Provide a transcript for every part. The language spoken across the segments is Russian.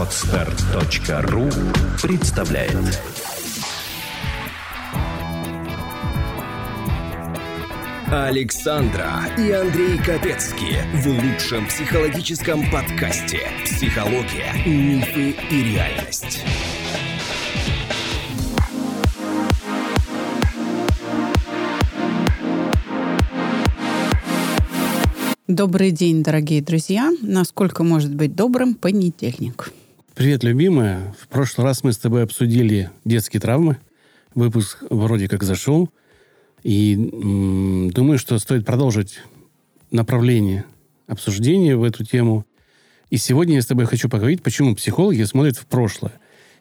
Отстар.ру представляет Александра и Андрей Капецки в лучшем психологическом подкасте «Психология, мифы и реальность». Добрый день, дорогие друзья. Насколько может быть добрым понедельник? Привет, любимая. В прошлый раз мы с тобой обсудили детские травмы. Выпуск вроде как зашел. И м, думаю, что стоит продолжить направление обсуждения в эту тему. И сегодня я с тобой хочу поговорить, почему психологи смотрят в прошлое.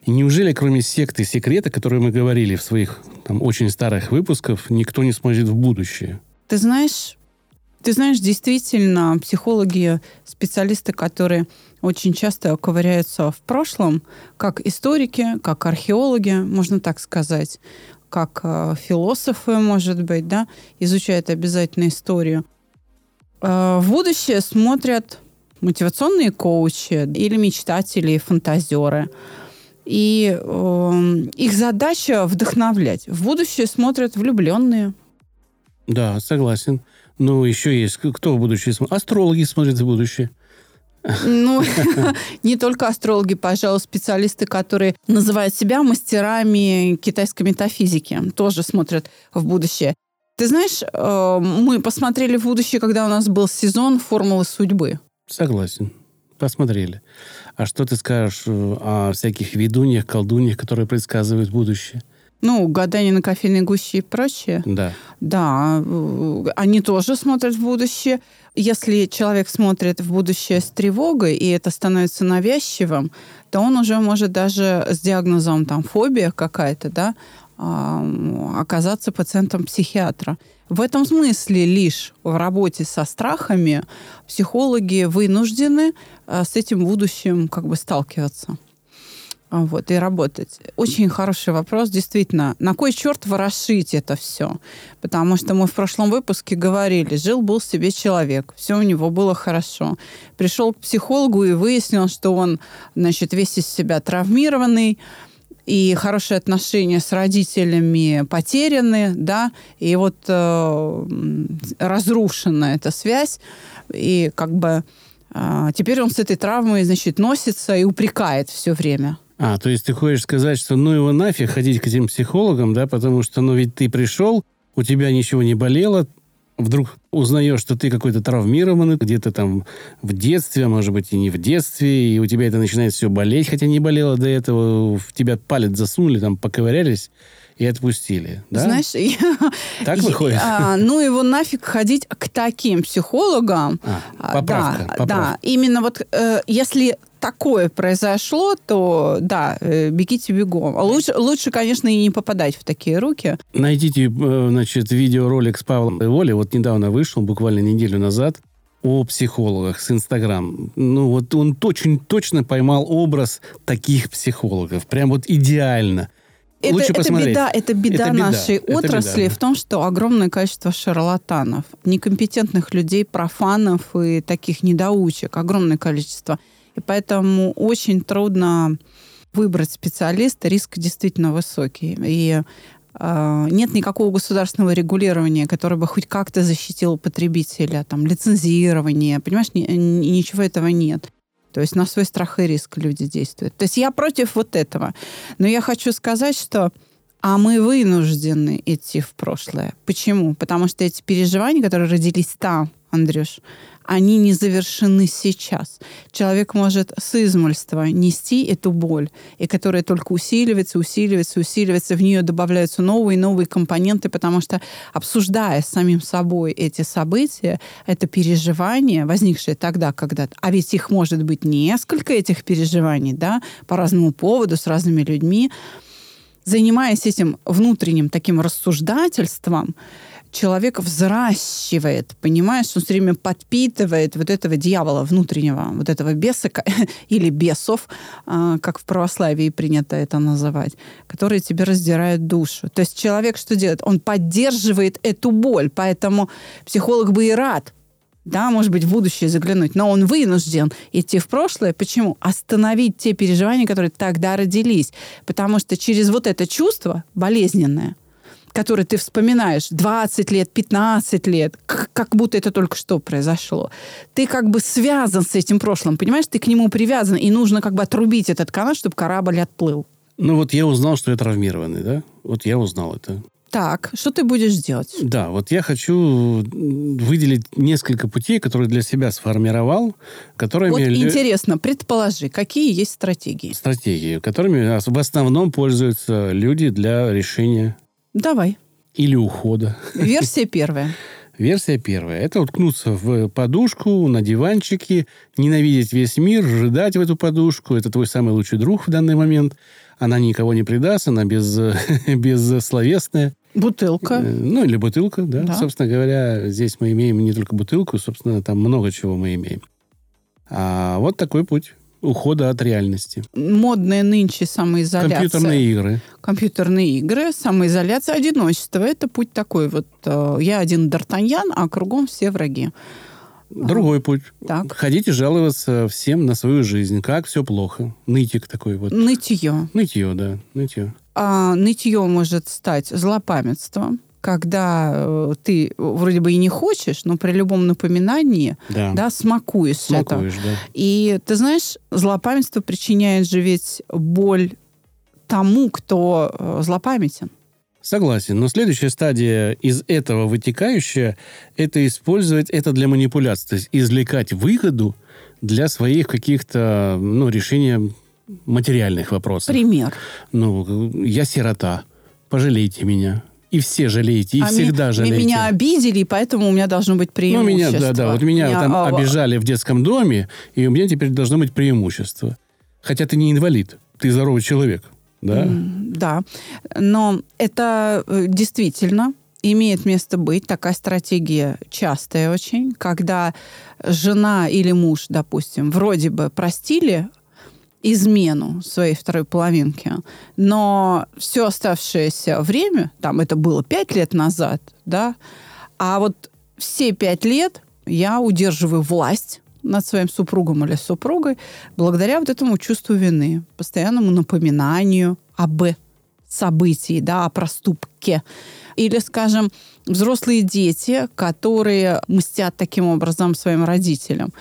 И неужели, кроме секты секрета, которые мы говорили в своих там, очень старых выпусках, никто не смотрит в будущее? Ты знаешь, ты знаешь, действительно, психологи, специалисты, которые очень часто ковыряются в прошлом, как историки, как археологи, можно так сказать, как э, философы, может быть, да, изучают обязательно историю. Э, в будущее смотрят мотивационные коучи или мечтатели, фантазеры. И э, их задача вдохновлять. В будущее смотрят влюбленные. Да, согласен. Ну, еще есть кто в будущее смотрит? Астрологи смотрят в будущее. Ну, не только астрологи, пожалуй, специалисты, которые называют себя мастерами китайской метафизики, тоже смотрят в будущее. Ты знаешь, э, мы посмотрели в будущее, когда у нас был сезон «Формулы судьбы». Согласен. Посмотрели. А что ты скажешь э, о всяких ведуньях, колдуньях, которые предсказывают будущее? Ну, гадание на кофейной гуще и прочее. Да. Да, э, они тоже смотрят в будущее. Если человек смотрит в будущее с тревогой, и это становится навязчивым, то он уже может даже с диагнозом там фобия какая-то, да, оказаться пациентом психиатра. В этом смысле лишь в работе со страхами психологи вынуждены э, с этим будущим как бы сталкиваться вот, и работать. Очень хороший вопрос, действительно. На кой черт ворошить это все? Потому что мы в прошлом выпуске говорили, жил-был себе человек, все у него было хорошо. Пришел к психологу и выяснил, что он, значит, весь из себя травмированный, и хорошие отношения с родителями потеряны, да, и вот э, разрушена эта связь, и как бы э, теперь он с этой травмой, значит, носится и упрекает все время. А, то есть ты хочешь сказать, что ну его нафиг ходить к этим психологам, да, потому что, ну ведь ты пришел, у тебя ничего не болело, вдруг узнаешь, что ты какой-то травмированный, где-то там в детстве, а может быть и не в детстве, и у тебя это начинает все болеть, хотя не болело до этого, в тебя палец засунули, там поковырялись, и отпустили. Да? Знаешь, так выходит. А, ну его нафиг ходить к таким психологам. А, поправка, да, поправка. да, именно вот э, если такое произошло, то да, э, бегите бегом. Лучше, лучше, конечно, и не попадать в такие руки. Найдите, э, значит, видеоролик с Павлом Воли. Вот недавно вышел, буквально неделю назад, о психологах с Инстаграм. Ну, вот он очень точно поймал образ таких психологов. Прям вот идеально. Это, Лучше это посмотреть. беда, это беда Это беда, нашей это отрасли беда, да. в том, что огромное количество шарлатанов, некомпетентных людей, профанов и таких недоучек, огромное количество. И поэтому очень трудно выбрать специалиста, риск действительно высокий. И э, нет никакого государственного регулирования, которое бы хоть как-то защитило потребителя, там, лицензирование, понимаешь, ни- ни- ничего этого нет. То есть на свой страх и риск люди действуют. То есть я против вот этого. Но я хочу сказать, что а мы вынуждены идти в прошлое. Почему? Потому что эти переживания, которые родились там, Андрюш, они не завершены сейчас. Человек может с измольства нести эту боль, и которая только усиливается, усиливается, усиливается, в нее добавляются новые и новые компоненты, потому что, обсуждая с самим собой эти события, это переживание, возникшее тогда, когда... А ведь их может быть несколько, этих переживаний, да, по разному поводу, с разными людьми, занимаясь этим внутренним таким рассуждательством, человек взращивает, понимаешь, он все время подпитывает вот этого дьявола внутреннего, вот этого беса или бесов, а, как в православии принято это называть, которые тебе раздирают душу. То есть человек что делает? Он поддерживает эту боль, поэтому психолог бы и рад да, может быть, в будущее заглянуть, но он вынужден идти в прошлое. Почему? Остановить те переживания, которые тогда родились. Потому что через вот это чувство болезненное, которое ты вспоминаешь 20 лет, 15 лет, как будто это только что произошло, ты как бы связан с этим прошлым, понимаешь? Ты к нему привязан, и нужно как бы отрубить этот канат, чтобы корабль отплыл. Ну вот я узнал, что я травмированный, да? Вот я узнал это. Так, что ты будешь делать? Да, вот я хочу выделить несколько путей, которые для себя сформировал, которыми... Вот интересно, предположи, какие есть стратегии? Стратегии, которыми в основном пользуются люди для решения... Давай. Или ухода. Версия первая. Версия первая. Это уткнуться в подушку, на диванчике, ненавидеть весь мир, рыдать в эту подушку. Это твой самый лучший друг в данный момент. Она никого не предаст, она без, бессловесная. Бутылка. Э, ну, или бутылка, да. да. Собственно говоря, здесь мы имеем не только бутылку, собственно, там много чего мы имеем. А вот такой путь ухода от реальности. Модные нынче самоизоляция. Компьютерные игры. Компьютерные игры, самоизоляция, одиночество. Это путь такой вот. Э, я один Д'Артаньян, а кругом все враги. Другой путь. Так. Ходите жаловаться всем на свою жизнь. Как все плохо. Нытик такой вот. Нытье. Нытье, да. Нытье. А, нытье может стать злопамятством когда э, ты вроде бы и не хочешь, но при любом напоминании да. Да, смакуешь, смакуешь это. Да. И ты знаешь, злопамятство причиняет же ведь боль тому, кто э, злопамятен. Согласен, но следующая стадия из этого вытекающая – это использовать это для манипуляции, то есть извлекать выгоду для своих каких-то ну, решения материальных вопросов. Пример. Ну, я сирота, пожалейте меня. И все жалеете, и а всегда ми, жалеете. Меня обидели, поэтому у меня должно быть преимущество. Ну, меня, да, да. Вот меня, меня там а, обижали в детском доме, и у меня теперь должно быть преимущество. Хотя ты не инвалид, ты здоровый человек. Да? Да. Но это э, действительно имеет место быть. Такая стратегия частая очень, когда жена или муж, допустим, вроде бы простили измену своей второй половинки, но все оставшееся время, там это было пять лет назад, да, а вот все пять лет я удерживаю власть над своим супругом или супругой благодаря вот этому чувству вины, постоянному напоминанию об событии, да, о проступке. Или, скажем, взрослые дети, которые мстят таким образом своим родителям.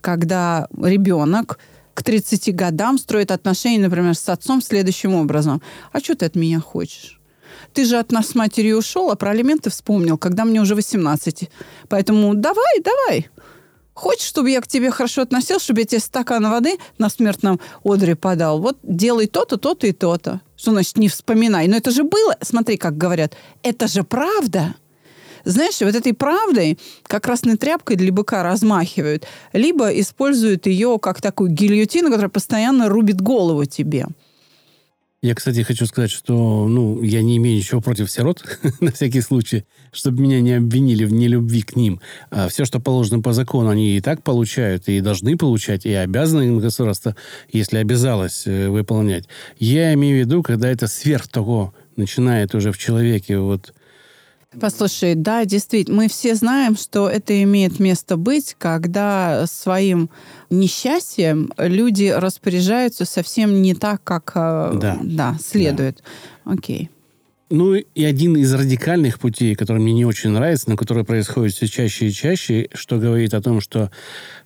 Когда ребенок к 30 годам строит отношения, например, с отцом следующим образом. А что ты от меня хочешь? Ты же от нас с матерью ушел, а про алименты вспомнил, когда мне уже 18. Поэтому давай, давай. Хочешь, чтобы я к тебе хорошо относился, чтобы я тебе стакан воды на смертном одре подал? Вот делай то-то, то-то и то-то. Что значит не вспоминай? Но это же было, смотри, как говорят, это же правда. Знаешь, вот этой правдой, как красной тряпкой для быка размахивают, либо используют ее как такую гильотину, которая постоянно рубит голову тебе. Я, кстати, хочу сказать, что ну, я не имею ничего против сирот, на всякий случай, чтобы меня не обвинили в нелюбви к ним. А все, что положено по закону, они и так получают, и должны получать, и обязаны им государство, если обязалось э, выполнять. Я имею в виду, когда это сверх того начинает уже в человеке вот Послушай, да, действительно, мы все знаем, что это имеет место быть, когда своим несчастьем люди распоряжаются совсем не так, как э, да. Да, следует. Да. Окей. Ну и один из радикальных путей, который мне не очень нравится, но который происходит все чаще и чаще, что говорит о том, что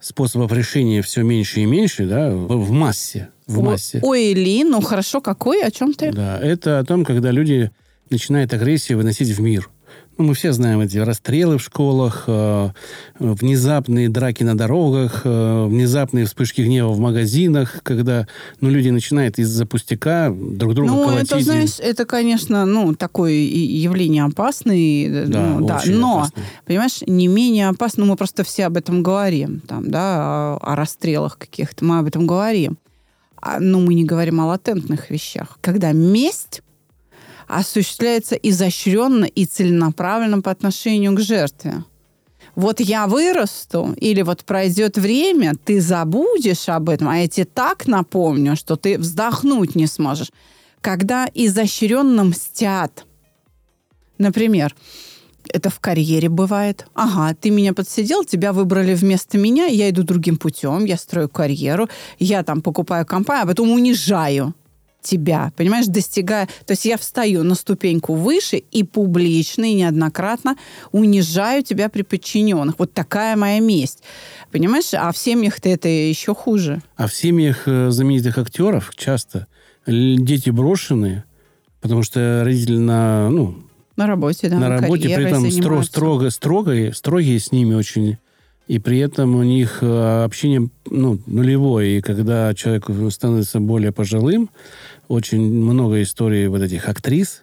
способов решения все меньше и меньше, да, в массе. В массе. Ой, Ли, ну хорошо, какой, о чем ты? Да, это о том, когда люди начинают агрессию выносить в мир. Ну, мы все знаем эти расстрелы в школах, э, внезапные драки на дорогах, э, внезапные вспышки гнева в магазинах, когда ну, люди начинают из-за пустяка друг друга ну, колотить. это, знаешь, это, конечно, ну, такое явление опасное. Да, ну, да. Но, опасное. понимаешь, не менее опасно, мы просто все об этом говорим, там, да, о, о расстрелах каких-то, мы об этом говорим. А, но мы не говорим о латентных вещах. Когда месть осуществляется изощренно и целенаправленно по отношению к жертве. Вот я вырасту, или вот пройдет время, ты забудешь об этом, а я тебе так напомню, что ты вздохнуть не сможешь. Когда изощренно мстят. Например, Это в карьере бывает. Ага, ты меня подсидел, тебя выбрали вместо меня, я иду другим путем, я строю карьеру, я там покупаю компанию, а потом унижаю тебя, понимаешь, достигая... То есть я встаю на ступеньку выше и публично, и неоднократно унижаю тебя при подчиненных. Вот такая моя месть. Понимаешь? А в семьях-то это еще хуже. А в семьях э, знаменитых актеров часто дети брошенные, потому что родители на, ну, на работе, да, на работе, при этом стро, строго, строго, строгие с ними очень и при этом у них э, общение ну, нулевое. И когда человек становится более пожилым, очень много историй вот этих актрис,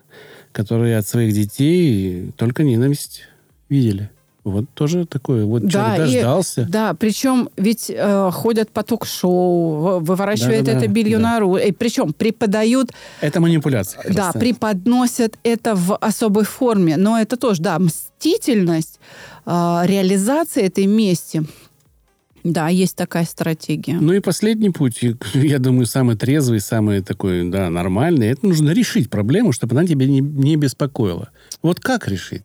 которые от своих детей только ненависть видели. Вот тоже такое. Вот да, человек дождался. И, да, причем ведь э, ходят по ток-шоу, выворачивают да, да, это белье да. наружу. И причем преподают... Это манипуляция. Да, просто. преподносят это в особой форме. Но это тоже, да, мстительность, э, реализация этой мести. Да, есть такая стратегия. Ну и последний путь, я думаю, самый трезвый, самый такой, да, нормальный. Это нужно решить проблему, чтобы она тебя не, не беспокоила. Вот как решить?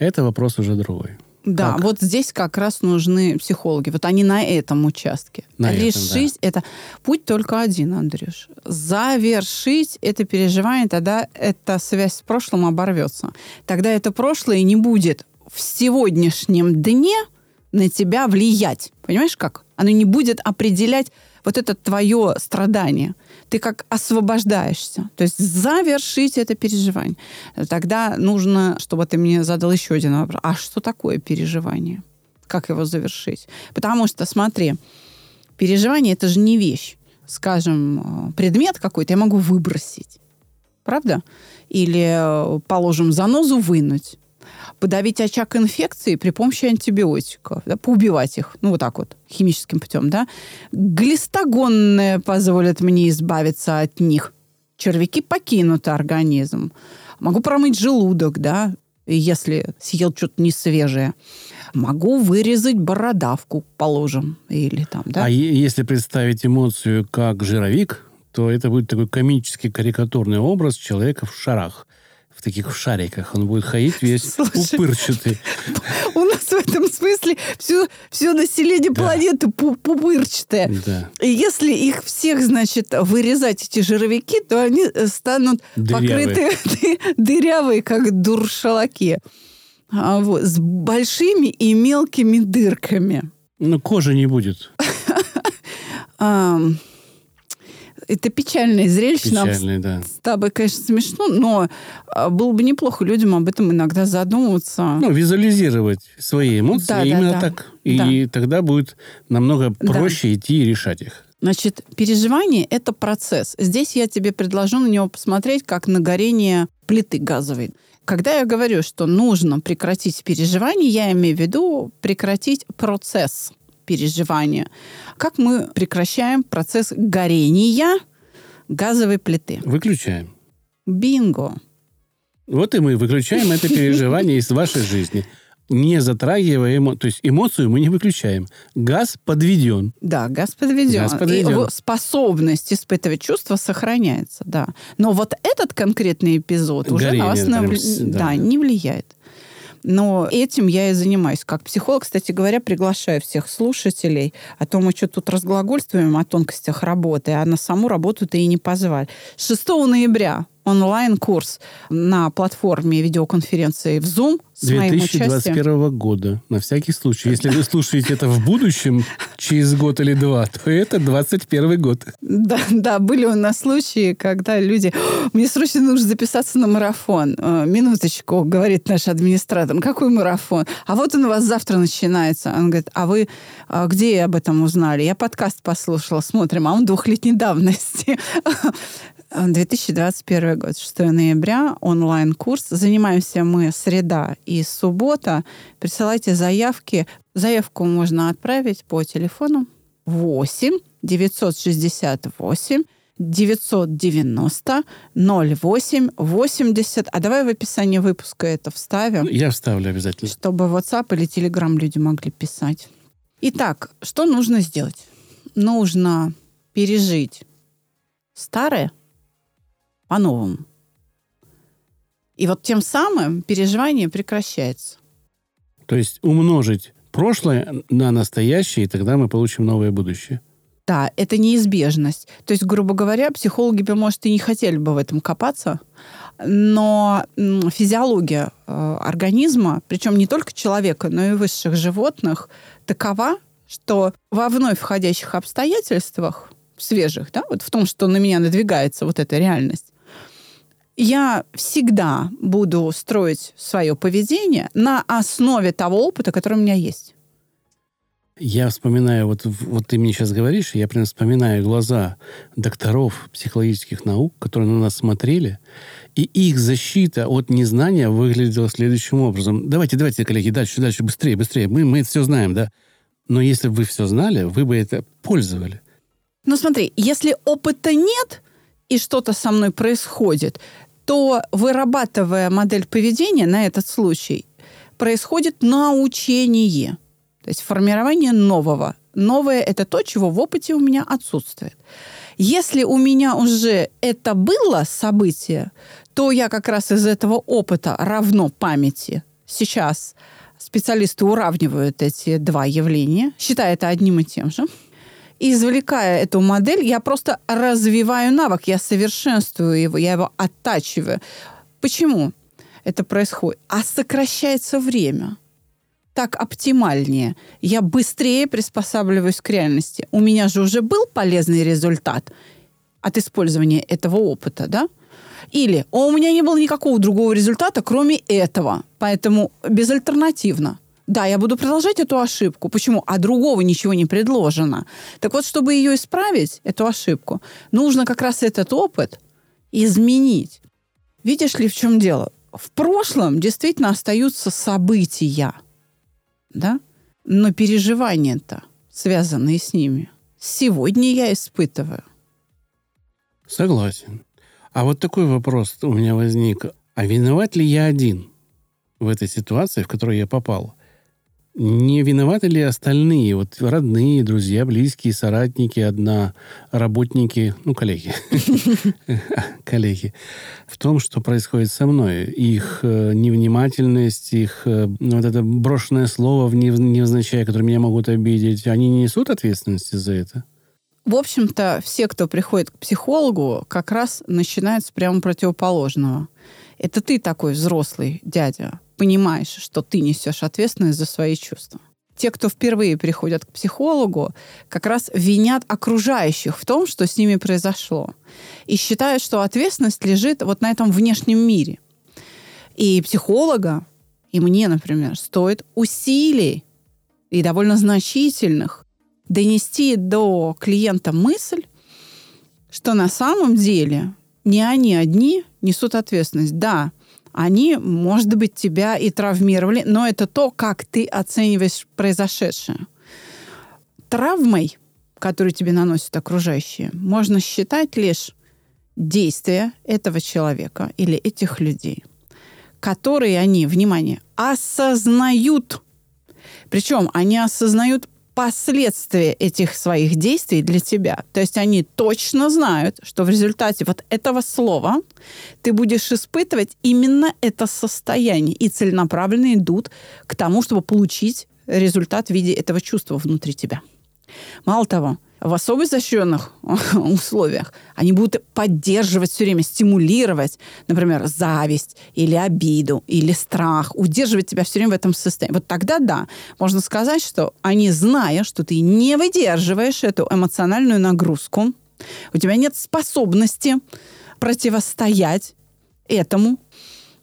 Это вопрос уже другой. Да, как? вот здесь как раз нужны психологи. Вот они на этом участке. На Решить этом, да. это путь только один, Андрюш. Завершить это переживание, тогда эта связь с прошлым оборвется. Тогда это прошлое не будет в сегодняшнем дне на тебя влиять. Понимаешь как? Оно не будет определять вот это твое страдание. Ты как освобождаешься. То есть завершить это переживание. Тогда нужно, чтобы ты мне задал еще один вопрос. А что такое переживание? Как его завершить? Потому что, смотри, переживание это же не вещь. Скажем, предмет какой-то я могу выбросить. Правда? Или, положим, занозу вынуть подавить очаг инфекции при помощи антибиотиков, да, поубивать их, ну вот так вот, химическим путем, да. Глистогонное позволит мне избавиться от них. Червяки покинут организм. Могу промыть желудок, да, если съел что-то не свежее. Могу вырезать бородавку, положим, или там, да. А если представить эмоцию как жировик, то это будет такой комический карикатурный образ человека в шарах в таких шариках. Он будет ходить весь Слушай, упырчатый. У нас в этом смысле все, все население да. планеты пупырчатое. Да. И если их всех, значит, вырезать, эти жировики, то они э, станут дырявые. покрыты дырявые, как дуршалаки. А, вот, с большими и мелкими дырками. Ну, кожи не будет. Это печальное зрелище. Печальное, да. С тобой, конечно, смешно, но а, было бы неплохо людям об этом иногда задумываться. Ну, визуализировать свои эмоции да, именно да, да. так. И да. тогда будет намного проще да. идти и решать их. Значит, переживание – это процесс. Здесь я тебе предложу на него посмотреть, как на горение плиты газовой. Когда я говорю, что нужно прекратить переживание, я имею в виду прекратить процесс переживания. Как мы прекращаем процесс горения газовой плиты? Выключаем. Бинго. Вот и мы выключаем это переживание из вашей жизни. Не затрагивая эмо... То есть эмоцию мы не выключаем. Газ подведен. Да, газ подведен. Газ подведен. И его способность испытывать чувства сохраняется, да. Но вот этот конкретный эпизод Горение, уже на вас прям, да. Да, не влияет. Но этим я и занимаюсь. Как психолог, кстати говоря, приглашаю всех слушателей. А то мы что тут разглагольствуем о тонкостях работы, а на саму работу-то и не позвали. 6 ноября онлайн-курс на платформе видеоконференции в Zoom с 2021 года. На всякий случай. Если вы слушаете это в будущем, через год или два, то это 21 год. Да, да, были у нас случаи, когда люди... Мне срочно нужно записаться на марафон. «Э, минуточку, говорит наш администратор. Какой марафон? А вот он у вас завтра начинается. Он говорит, а вы а где об этом узнали? Я подкаст послушала, смотрим, а он двухлетней давности. 2021 год, 6 ноября, онлайн-курс. Занимаемся мы среда и суббота. Присылайте заявки. Заявку можно отправить по телефону 8 968 990 08 80. А давай в описании выпуска это вставим. Я вставлю обязательно. Чтобы WhatsApp или Telegram люди могли писать. Итак, что нужно сделать? Нужно пережить старое – по-новому. И вот тем самым переживание прекращается. То есть умножить прошлое на настоящее, и тогда мы получим новое будущее. Да, это неизбежность. То есть, грубо говоря, психологи бы, может, и не хотели бы в этом копаться, но физиология э, организма, причем не только человека, но и высших животных, такова, что во вновь входящих обстоятельствах, свежих, да, вот в том, что на меня надвигается вот эта реальность, я всегда буду строить свое поведение на основе того опыта, который у меня есть. Я вспоминаю, вот, вот ты мне сейчас говоришь, я прям вспоминаю глаза докторов психологических наук, которые на нас смотрели, и их защита от незнания выглядела следующим образом. Давайте, давайте, коллеги, дальше, дальше, быстрее, быстрее. Мы, мы это все знаем, да? Но если бы вы все знали, вы бы это пользовали. Ну смотри, если опыта нет, и что-то со мной происходит, то вырабатывая модель поведения на этот случай, происходит научение. То есть формирование нового. Новое – это то, чего в опыте у меня отсутствует. Если у меня уже это было событие, то я как раз из этого опыта равно памяти. Сейчас специалисты уравнивают эти два явления, считая это одним и тем же. Извлекая эту модель, я просто развиваю навык, я совершенствую его, я его оттачиваю. Почему это происходит? А сокращается время. Так оптимальнее. Я быстрее приспосабливаюсь к реальности. У меня же уже был полезный результат от использования этого опыта, да? Или у меня не было никакого другого результата, кроме этого. Поэтому безальтернативно. Да, я буду продолжать эту ошибку. Почему? А другого ничего не предложено. Так вот, чтобы ее исправить, эту ошибку, нужно как раз этот опыт изменить. Видишь ли, в чем дело? В прошлом действительно остаются события, да? Но переживания-то, связанные с ними, сегодня я испытываю. Согласен. А вот такой вопрос у меня возник. А виноват ли я один в этой ситуации, в которую я попал? Не виноваты ли остальные, вот родные, друзья, близкие, соратники, одна, работники, ну, коллеги, коллеги, в том, что происходит со мной? Их э, невнимательность, их э, вот это брошенное слово невзначай, которое меня могут обидеть, они не несут ответственности за это? В общем-то, все, кто приходит к психологу, как раз начинают с прямо противоположного. Это ты такой взрослый дядя, понимаешь, что ты несешь ответственность за свои чувства. Те, кто впервые приходят к психологу, как раз винят окружающих в том, что с ними произошло. И считают, что ответственность лежит вот на этом внешнем мире. И психолога, и мне, например, стоит усилий, и довольно значительных, донести до клиента мысль, что на самом деле не они одни несут ответственность. Да, они, может быть, тебя и травмировали, но это то, как ты оцениваешь произошедшее. Травмой, которую тебе наносят окружающие, можно считать лишь действия этого человека или этих людей, которые они, внимание, осознают. Причем они осознают последствия этих своих действий для тебя. То есть они точно знают, что в результате вот этого слова ты будешь испытывать именно это состояние и целенаправленно идут к тому, чтобы получить результат в виде этого чувства внутри тебя. Мало того, в особо изощренных условиях они будут поддерживать все время, стимулировать, например, зависть или обиду, или страх, удерживать тебя все время в этом состоянии. Вот тогда да, можно сказать, что они, зная, что ты не выдерживаешь эту эмоциональную нагрузку, у тебя нет способности противостоять этому,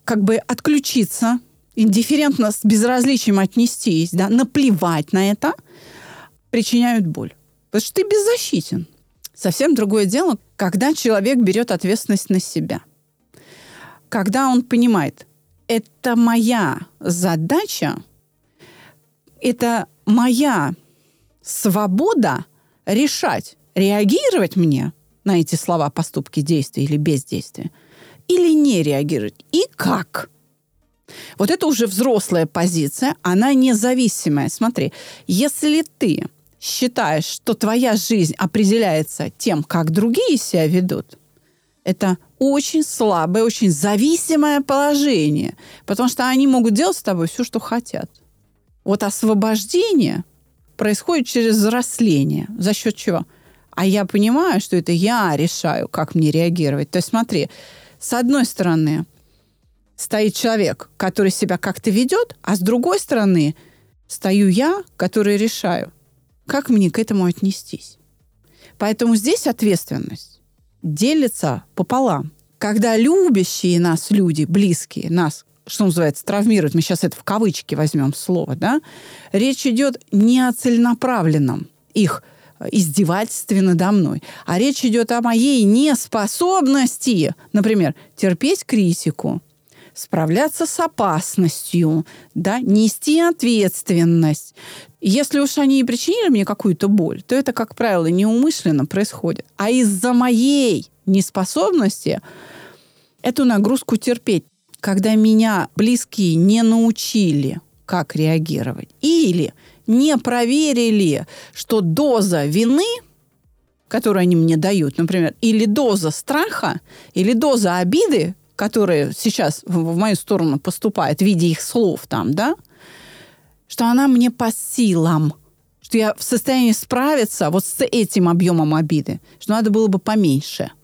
как бы отключиться, индифферентно с безразличием отнестись, да, наплевать на это, причиняют боль. Потому что ты беззащитен. Совсем другое дело, когда человек берет ответственность на себя. Когда он понимает, это моя задача, это моя свобода решать, реагировать мне на эти слова, поступки, действия или бездействия, или не реагировать. И как? Вот это уже взрослая позиция, она независимая. Смотри, если ты считаешь, что твоя жизнь определяется тем, как другие себя ведут, это очень слабое, очень зависимое положение, потому что они могут делать с тобой все, что хотят. Вот освобождение происходит через взросление. За счет чего? А я понимаю, что это я решаю, как мне реагировать. То есть смотри, с одной стороны стоит человек, который себя как-то ведет, а с другой стороны стою я, который решаю, как мне к этому отнестись. Поэтому здесь ответственность делится пополам. Когда любящие нас люди, близкие нас, что называется, травмируют, мы сейчас это в кавычки возьмем слово, да, речь идет не о целенаправленном их издевательстве надо мной, а речь идет о моей неспособности, например, терпеть критику, справляться с опасностью, да, нести ответственность. Если уж они и причинили мне какую-то боль, то это, как правило, неумышленно происходит. А из-за моей неспособности эту нагрузку терпеть, когда меня близкие не научили, как реагировать, или не проверили, что доза вины которую они мне дают, например, или доза страха, или доза обиды, которая сейчас в мою сторону поступает в виде их слов там, да, что она мне по силам, что я в состоянии справиться вот с этим объемом обиды, что надо было бы поменьше –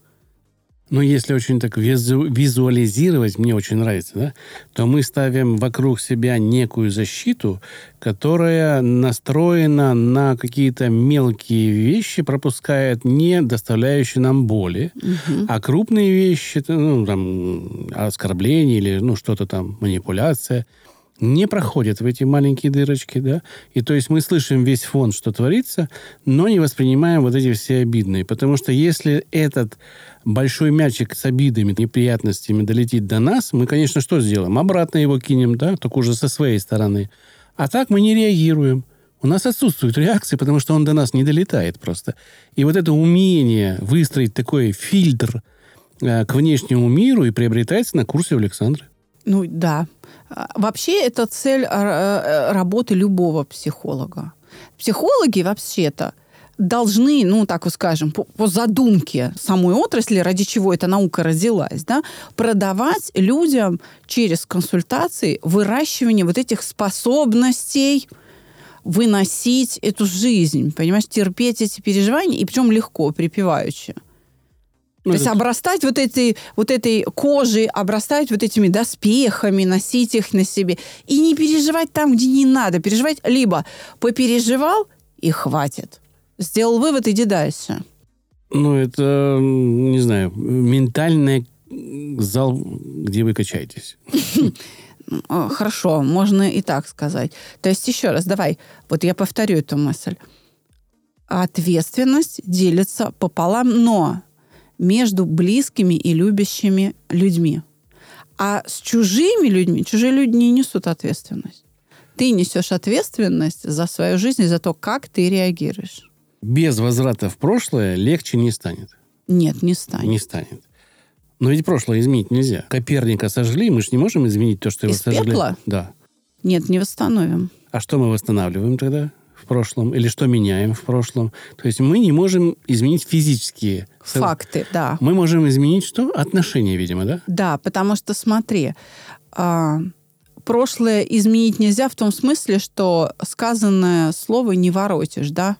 ну, если очень так визу визуализировать, мне очень нравится, да, то мы ставим вокруг себя некую защиту, которая настроена на какие-то мелкие вещи, пропускает не доставляющие нам боли, угу. а крупные вещи, ну, там, оскорбление или ну, что-то там, манипуляция, не проходят в эти маленькие дырочки, да, и то есть мы слышим весь фон, что творится, но не воспринимаем вот эти все обидные, потому что если этот большой мячик с обидами, неприятностями долетит до нас, мы, конечно, что сделаем? Обратно его кинем, да, только уже со своей стороны. А так мы не реагируем. У нас отсутствует реакция, потому что он до нас не долетает просто. И вот это умение выстроить такой фильтр э, к внешнему миру и приобретается на курсе у Александры. Ну да. А, вообще это цель а, э, работы любого психолога. Психологи вообще-то должны, ну, так вот скажем, по, по задумке самой отрасли, ради чего эта наука родилась, да, продавать людям через консультации выращивание вот этих способностей выносить эту жизнь, понимаешь, терпеть эти переживания, и причем легко, припеваючи. Ну, То есть обрастать вот этой, вот этой кожей, обрастать вот этими доспехами, носить их на себе. И не переживать там, где не надо. Переживать либо попереживал и хватит сделал вывод, иди дальше. Ну, это, не знаю, ментальный зал, где вы качаетесь. Хорошо, можно и так сказать. То есть, еще раз, давай, вот я повторю эту мысль. Ответственность делится пополам, но между близкими и любящими людьми. А с чужими людьми, чужие люди не несут ответственность. Ты несешь ответственность за свою жизнь и за то, как ты реагируешь без возврата в прошлое легче не станет. Нет, не станет. Не станет. Но ведь прошлое изменить нельзя. Коперника сожгли, мы же не можем изменить то, что Из его сожгли. Пекла? Да. Нет, не восстановим. А что мы восстанавливаем тогда в прошлом? Или что меняем в прошлом? То есть мы не можем изменить физические... Факты, да. Мы можем изменить что? Отношения, видимо, да? Да, потому что, смотри, а, прошлое изменить нельзя в том смысле, что сказанное слово не воротишь, да?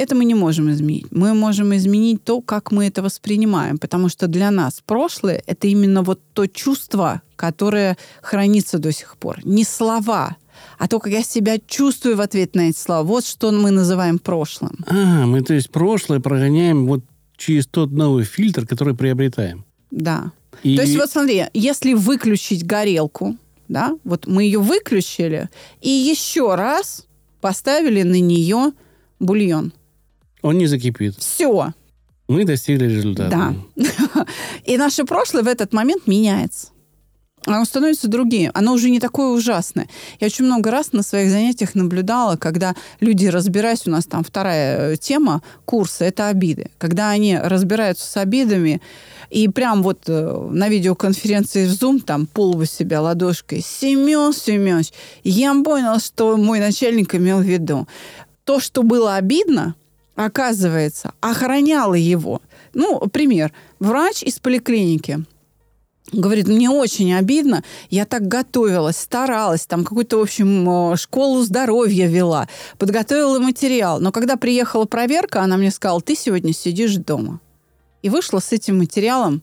Это мы не можем изменить. Мы можем изменить то, как мы это воспринимаем, потому что для нас прошлое — это именно вот то чувство, которое хранится до сих пор. Не слова, а то, как я себя чувствую в ответ на эти слова. Вот что мы называем прошлым. А, мы, то есть, прошлое прогоняем вот через тот новый фильтр, который приобретаем. Да. И... То есть, вот смотри, если выключить горелку, да, вот мы ее выключили, и еще раз поставили на нее бульон. Он не закипит. Все. Мы достигли результата. Да. И наше прошлое в этот момент меняется. Оно становится другим. Оно уже не такое ужасное. Я очень много раз на своих занятиях наблюдала, когда люди, разбираясь, у нас там вторая э, тема курса, это обиды. Когда они разбираются с обидами, и прям вот э, на видеоконференции в Zoom там пол себя ладошкой. Семен Семенович, я понял, что мой начальник имел в виду. То, что было обидно, оказывается, охраняла его. Ну, пример. Врач из поликлиники Говорит, мне очень обидно, я так готовилась, старалась, там какую-то, в общем, школу здоровья вела, подготовила материал. Но когда приехала проверка, она мне сказала, ты сегодня сидишь дома. И вышла с этим материалом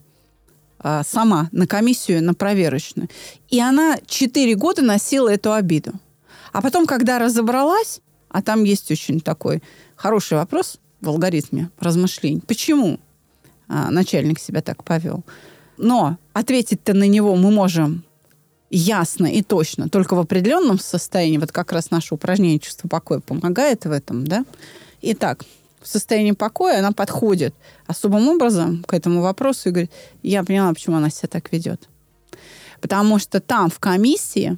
а, сама на комиссию, на проверочную. И она четыре года носила эту обиду. А потом, когда разобралась, а там есть очень такой хороший вопрос в алгоритме размышлений. Почему а, начальник себя так повел? Но ответить-то на него мы можем ясно и точно только в определенном состоянии. Вот как раз наше упражнение чувство покоя помогает в этом, да? Итак, в состоянии покоя она подходит особым образом к этому вопросу и говорит, я поняла, почему она себя так ведет. Потому что там, в комиссии,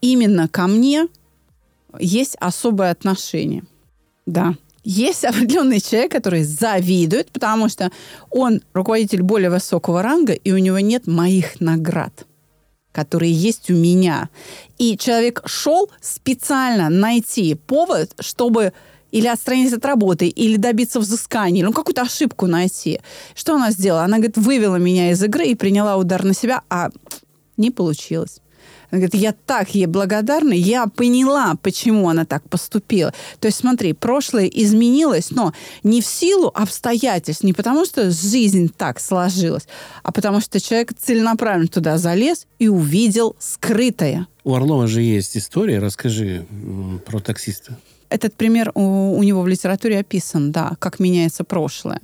именно ко мне есть особое отношение. Да есть определенный человек, который завидует, потому что он руководитель более высокого ранга, и у него нет моих наград которые есть у меня. И человек шел специально найти повод, чтобы или отстраниться от работы, или добиться взыскания, ну, какую-то ошибку найти. Что она сделала? Она, говорит, вывела меня из игры и приняла удар на себя, а не получилось. Она говорит, я так ей благодарна, я поняла, почему она так поступила. То есть, смотри, прошлое изменилось, но не в силу обстоятельств, не потому что жизнь так сложилась, а потому что человек целенаправленно туда залез и увидел скрытое. У Орлова же есть история, расскажи про таксиста. Этот пример у, у него в литературе описан, да, как меняется прошлое.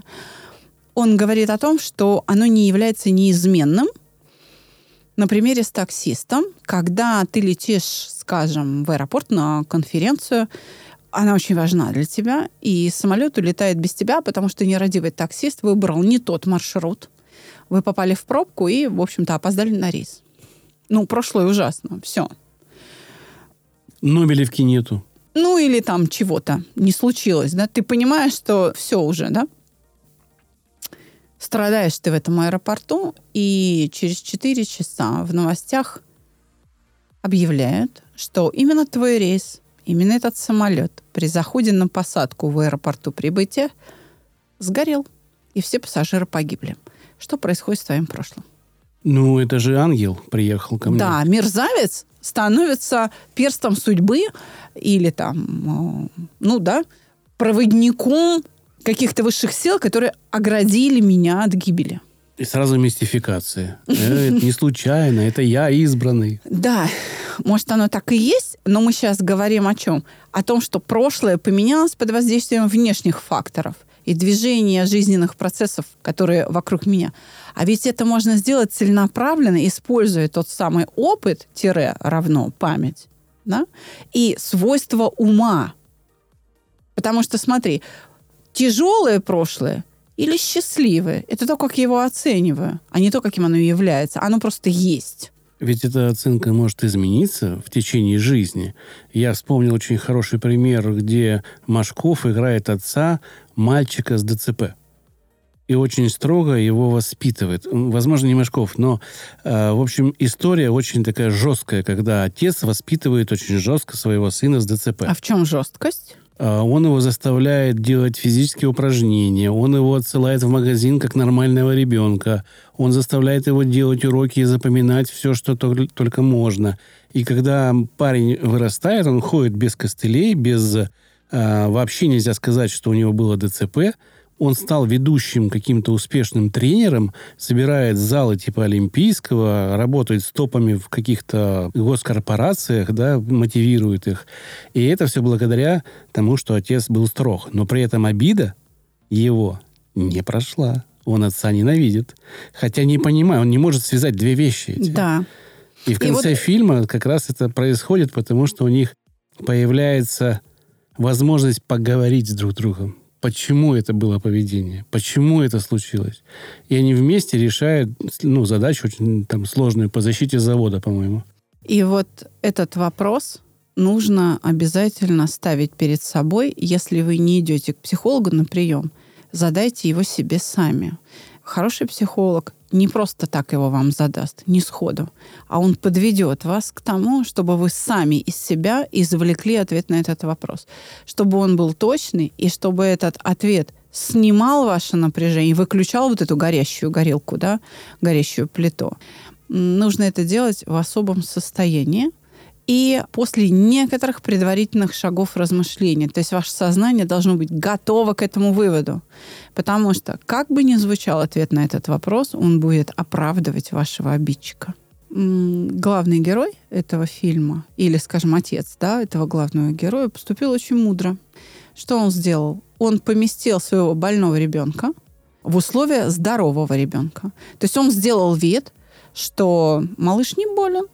Он говорит о том, что оно не является неизменным, на примере с таксистом, когда ты летишь, скажем, в аэропорт на конференцию, она очень важна для тебя, и самолет улетает без тебя, потому что нерадивый таксист выбрал не тот маршрут. Вы попали в пробку и, в общем-то, опоздали на рейс. Ну, прошлое ужасно. Все. Нобелевки нету. Ну, или там чего-то не случилось, да? Ты понимаешь, что все уже, да? Страдаешь ты в этом аэропорту, и через 4 часа в новостях объявляют, что именно твой рейс, именно этот самолет при заходе на посадку в аэропорту прибытия сгорел, и все пассажиры погибли. Что происходит с твоим прошлым? Ну, это же ангел приехал ко мне. Да, мерзавец становится перстом судьбы или там, э, ну да, проводником каких-то высших сил, которые оградили меня от гибели. И сразу мистификация. Э, это не случайно, это я избранный. Да, может, оно так и есть, но мы сейчас говорим о чем? О том, что прошлое поменялось под воздействием внешних факторов и движения жизненных процессов, которые вокруг меня. А ведь это можно сделать целенаправленно, используя тот самый опыт, тире равно память, да? и свойства ума. Потому что, смотри, тяжелое прошлое или счастливое. Это то, как я его оцениваю, а не то, каким оно является. Оно просто есть. Ведь эта оценка может измениться в течение жизни. Я вспомнил очень хороший пример, где Машков играет отца мальчика с ДЦП. И очень строго его воспитывает. Возможно, не Машков, но, э, в общем, история очень такая жесткая, когда отец воспитывает очень жестко своего сына с ДЦП. А в чем жесткость? А, он его заставляет делать физические упражнения, он его отсылает в магазин как нормального ребенка, он заставляет его делать уроки и запоминать все, что только можно. И когда парень вырастает, он ходит без костылей, без... А, вообще нельзя сказать, что у него было ДЦП, он стал ведущим каким-то успешным тренером, собирает залы типа Олимпийского, работает с топами в каких-то госкорпорациях, да, мотивирует их. И это все благодаря тому, что отец был строг. Но при этом обида его не прошла. Он отца ненавидит. Хотя не понимаю, он не может связать две вещи эти. Да. И в конце И вот... фильма как раз это происходит, потому что у них появляется возможность поговорить с друг другом почему это было поведение, почему это случилось. И они вместе решают ну, задачу очень там, сложную по защите завода, по-моему. И вот этот вопрос нужно обязательно ставить перед собой, если вы не идете к психологу на прием. задайте его себе сами. Хороший психолог не просто так его вам задаст, не сходу, а он подведет вас к тому, чтобы вы сами из себя извлекли ответ на этот вопрос. Чтобы он был точный, и чтобы этот ответ снимал ваше напряжение, выключал вот эту горящую горелку, да, горящую плиту. Нужно это делать в особом состоянии, и после некоторых предварительных шагов размышления. То есть ваше сознание должно быть готово к этому выводу. Потому что, как бы ни звучал ответ на этот вопрос, он будет оправдывать вашего обидчика. Главный герой этого фильма, или, скажем, отец да, этого главного героя, поступил очень мудро. Что он сделал? Он поместил своего больного ребенка в условия здорового ребенка. То есть он сделал вид, что малыш не болен,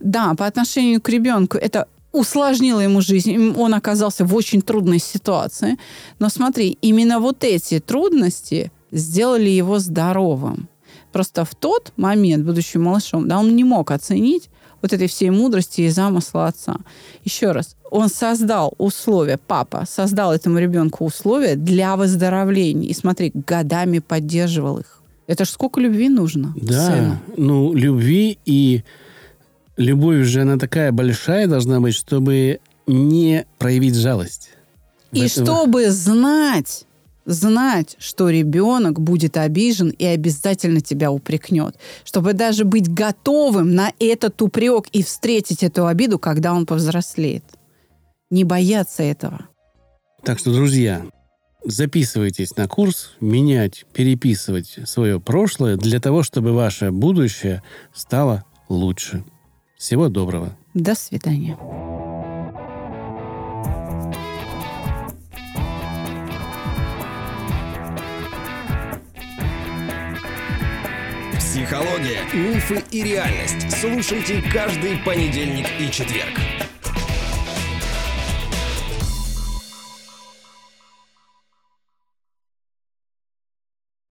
да, по отношению к ребенку это усложнило ему жизнь, он оказался в очень трудной ситуации. Но смотри, именно вот эти трудности сделали его здоровым. Просто в тот момент, будучи малышом, да, он не мог оценить вот этой всей мудрости и замысла отца. Еще раз, он создал условия, папа создал этому ребенку условия для выздоровления. И смотри, годами поддерживал их. Это ж сколько любви нужно да, сыну. ну, любви и любовь же, она такая большая должна быть, чтобы не проявить жалость. И этого... чтобы знать, знать, что ребенок будет обижен и обязательно тебя упрекнет. Чтобы даже быть готовым на этот упрек и встретить эту обиду, когда он повзрослеет. Не бояться этого. Так что, друзья, записывайтесь на курс «Менять, переписывать свое прошлое» для того, чтобы ваше будущее стало лучше. Всего доброго. До свидания. Психология, мифы и реальность. Слушайте каждый понедельник и четверг.